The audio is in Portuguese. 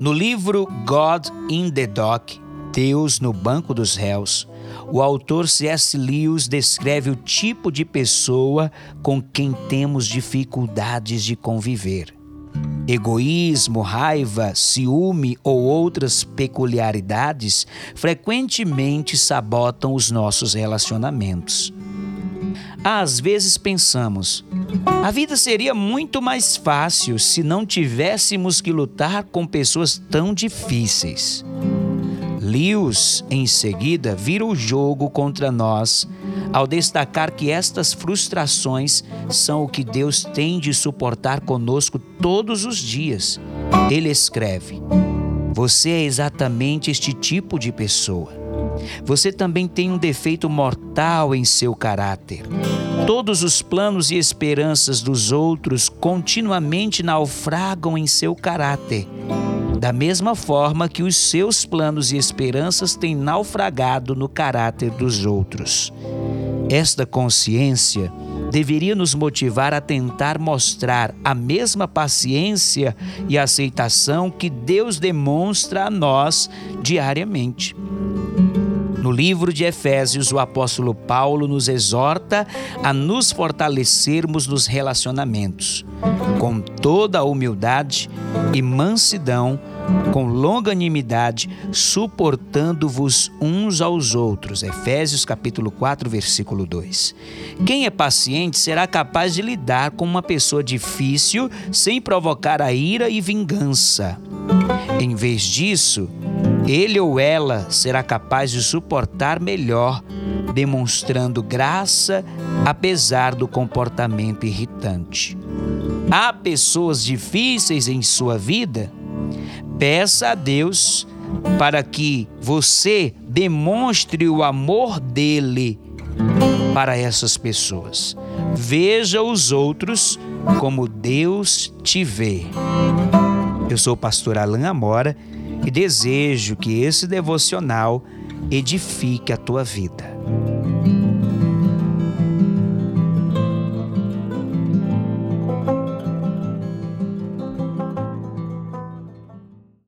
No livro God in the Dock, Deus no Banco dos Réus, o autor C.S. Lewis descreve o tipo de pessoa com quem temos dificuldades de conviver. Egoísmo, raiva, ciúme ou outras peculiaridades frequentemente sabotam os nossos relacionamentos. Às vezes pensamos, a vida seria muito mais fácil se não tivéssemos que lutar com pessoas tão difíceis. Lewis, em seguida, vira o jogo contra nós ao destacar que estas frustrações são o que Deus tem de suportar conosco todos os dias. Ele escreve: Você é exatamente este tipo de pessoa. Você também tem um defeito mortal em seu caráter. Todos os planos e esperanças dos outros continuamente naufragam em seu caráter, da mesma forma que os seus planos e esperanças têm naufragado no caráter dos outros. Esta consciência deveria nos motivar a tentar mostrar a mesma paciência e aceitação que Deus demonstra a nós diariamente. No livro de Efésios, o apóstolo Paulo nos exorta a nos fortalecermos nos relacionamentos, com toda a humildade e mansidão, com longanimidade, suportando-vos uns aos outros. Efésios capítulo 4, versículo 2. Quem é paciente será capaz de lidar com uma pessoa difícil sem provocar a ira e vingança. Em vez disso, ele ou ela será capaz de suportar melhor, demonstrando graça apesar do comportamento irritante. Há pessoas difíceis em sua vida? Peça a Deus para que você demonstre o amor dele para essas pessoas. Veja os outros como Deus te vê. Eu sou o pastor Alain Amora e desejo que esse devocional edifique a tua vida.